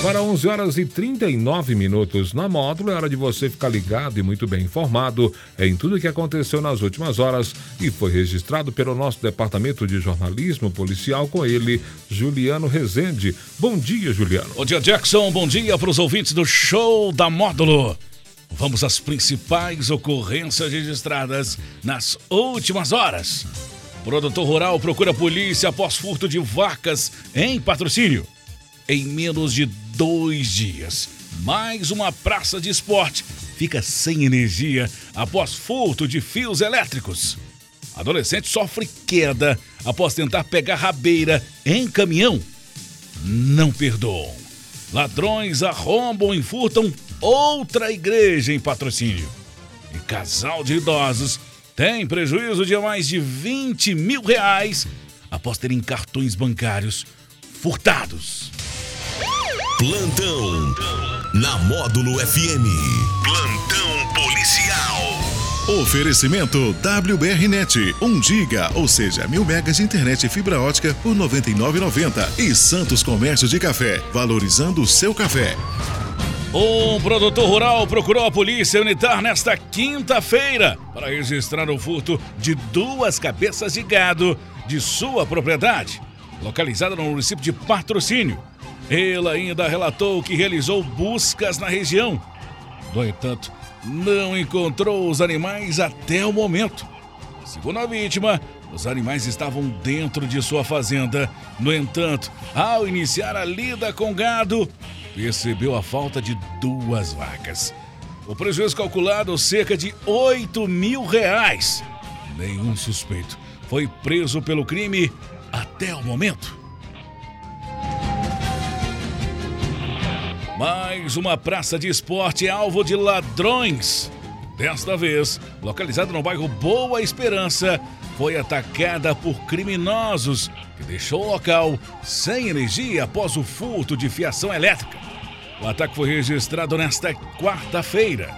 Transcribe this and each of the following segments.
Agora 11 horas e 39 minutos na módulo, é hora de você ficar ligado e muito bem informado em tudo que aconteceu nas últimas horas e foi registrado pelo nosso departamento de jornalismo policial com ele, Juliano Rezende. Bom dia, Juliano. Bom dia, Jackson. Bom dia para os ouvintes do show da módulo. Vamos às principais ocorrências registradas nas últimas horas. Produtor rural procura polícia após furto de vacas em patrocínio. Em menos de dois dias, mais uma praça de esporte fica sem energia após furto de fios elétricos. Adolescente sofre queda após tentar pegar rabeira em caminhão. Não perdoam. Ladrões arrombam e furtam outra igreja em patrocínio. E casal de idosos tem prejuízo de mais de 20 mil reais após terem cartões bancários furtados. Plantão na Módulo FM. Plantão policial. Oferecimento WBRnet, 1 giga, ou seja, mil megas de internet e fibra ótica por R$ 99,90. E Santos Comércio de Café, valorizando o seu café. Um produtor rural procurou a polícia militar nesta quinta-feira para registrar o furto de duas cabeças de gado de sua propriedade, localizada no município de Patrocínio. Ele ainda relatou que realizou buscas na região. No entanto, não encontrou os animais até o momento. Segundo a vítima, os animais estavam dentro de sua fazenda. No entanto, ao iniciar a lida com gado, percebeu a falta de duas vacas. O prejuízo calculado cerca de 8 mil reais. Nenhum suspeito foi preso pelo crime até o momento. Mais uma praça de esporte alvo de ladrões. Desta vez, localizada no bairro Boa Esperança, foi atacada por criminosos que deixou o local sem energia após o furto de fiação elétrica. O ataque foi registrado nesta quarta-feira.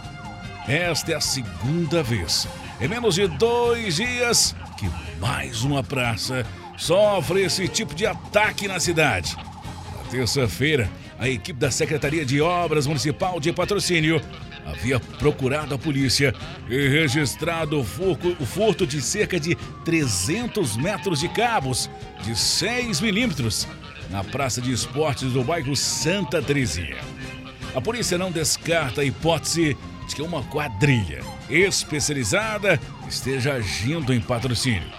Esta é a segunda vez em menos de dois dias que mais uma praça sofre esse tipo de ataque na cidade. Na terça-feira, a equipe da Secretaria de Obras Municipal de Patrocínio havia procurado a polícia e registrado o furto, o furto de cerca de 300 metros de cabos de 6 milímetros na Praça de Esportes do bairro Santa Terezinha. A polícia não descarta a hipótese de que uma quadrilha especializada esteja agindo em patrocínio.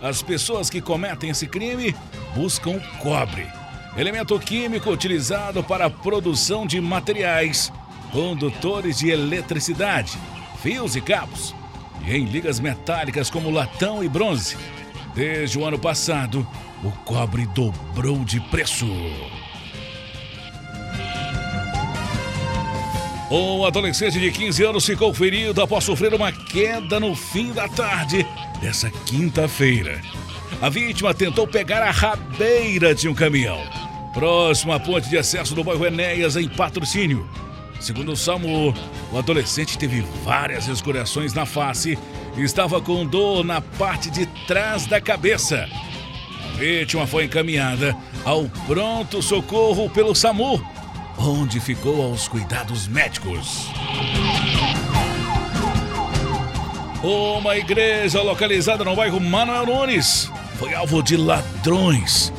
As pessoas que cometem esse crime buscam cobre elemento químico utilizado para a produção de materiais, condutores de eletricidade, fios e cabos, e em ligas metálicas como latão e bronze. Desde o ano passado, o cobre dobrou de preço. Um adolescente de 15 anos ficou ferido após sofrer uma queda no fim da tarde dessa quinta-feira. A vítima tentou pegar a rabeira de um caminhão, próximo à ponte de acesso do bairro Enéas, em patrocínio. Segundo o SAMU, o adolescente teve várias escoriações na face e estava com dor na parte de trás da cabeça. A vítima foi encaminhada ao pronto socorro pelo SAMU, onde ficou aos cuidados médicos. Uma igreja localizada no bairro Manuel Nunes foi alvo de ladrões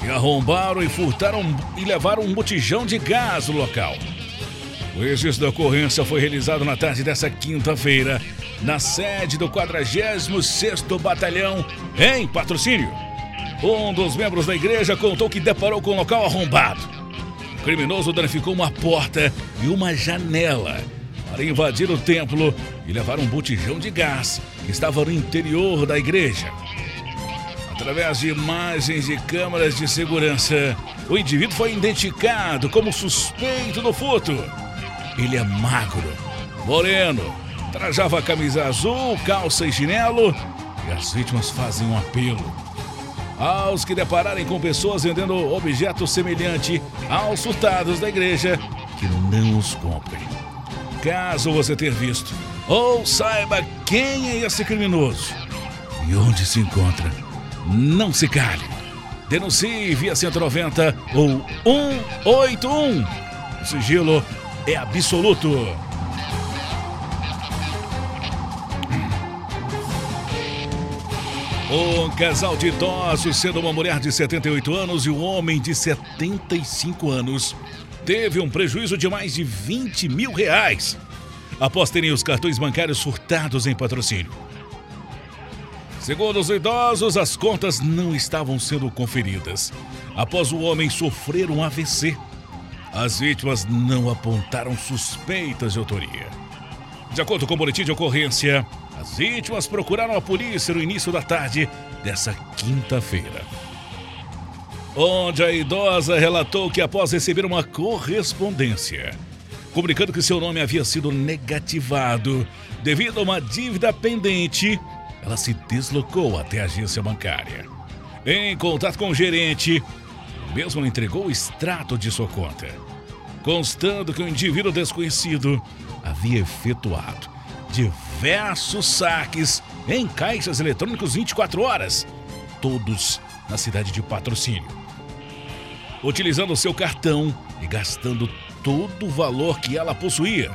que arrombaram e furtaram e levaram um botijão de gás no local. O registro da ocorrência foi realizado na tarde dessa quinta-feira, na sede do 46º Batalhão, em patrocínio. Um dos membros da igreja contou que deparou com o local arrombado. O criminoso danificou uma porta e uma janela para invadir o templo e levar um botijão de gás que estava no interior da igreja. Através de imagens de câmeras de segurança, o indivíduo foi identificado como suspeito do furto. Ele é magro, moreno, trajava camisa azul, calça e chinelo, e as vítimas fazem um apelo. Aos que depararem com pessoas vendendo objetos semelhantes aos furtados da igreja, que não os comprem. Caso você ter visto ou saiba quem é esse criminoso e onde se encontra, não se cale. Denuncie via 190 ou 181. O sigilo é absoluto. Um casal de idosos, sendo uma mulher de 78 anos e um homem de 75 anos, teve um prejuízo de mais de 20 mil reais após terem os cartões bancários furtados em patrocínio. Segundo os idosos, as contas não estavam sendo conferidas. Após o homem sofrer um AVC, as vítimas não apontaram suspeitas de autoria. De acordo com o boletim de ocorrência, as vítimas procuraram a polícia no início da tarde dessa quinta-feira. Onde a idosa relatou que após receber uma correspondência comunicando que seu nome havia sido negativado devido a uma dívida pendente, ela se deslocou até a agência bancária. Em contato com o gerente, o mesmo entregou o extrato de sua conta, constando que o indivíduo desconhecido havia efetuado diversos saques em caixas eletrônicos 24 horas, todos na cidade de patrocínio. Utilizando seu cartão e gastando todo o valor que ela possuía,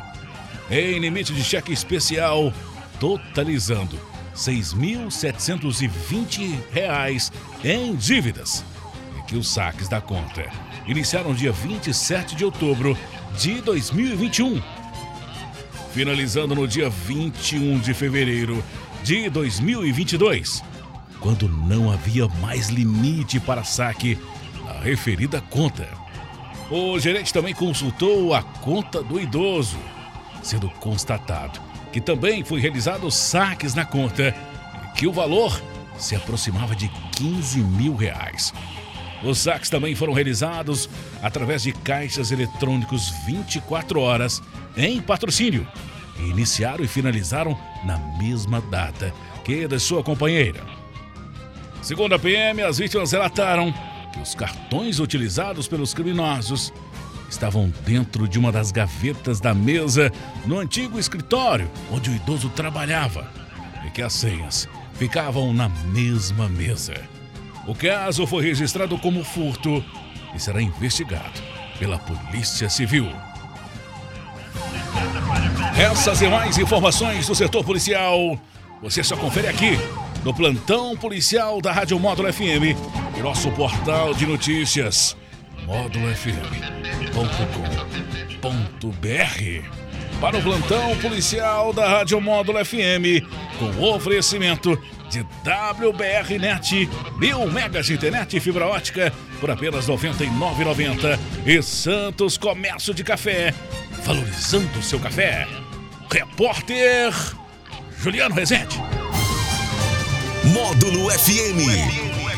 em limite de cheque especial, totalizando R$ 6.720 em dívidas. E que os saques da conta iniciaram dia 27 de outubro de 2021 finalizando no dia 21 de fevereiro de 2022, quando não havia mais limite para saque na referida conta. O gerente também consultou a conta do idoso, sendo constatado que também foi realizado saques na conta que o valor se aproximava de 15 mil reais. Os saques também foram realizados através de caixas eletrônicos 24 horas em patrocínio e iniciaram e finalizaram na mesma data que da sua companheira. Segundo a PM, as vítimas relataram que os cartões utilizados pelos criminosos estavam dentro de uma das gavetas da mesa no antigo escritório onde o idoso trabalhava e que as senhas ficavam na mesma mesa. O caso foi registrado como furto e será investigado pela Polícia Civil. Essas e mais informações do setor policial você só confere aqui no plantão policial da Rádio Módulo FM e nosso portal de notícias módulofm.com.br. Para o plantão policial da Rádio Módulo FM, com oferecimento de WBR Net, mil megas de internet e fibra ótica por apenas R$ 99,90 e Santos Comércio de Café, valorizando o seu café. Repórter Juliano Rezende. Módulo FM.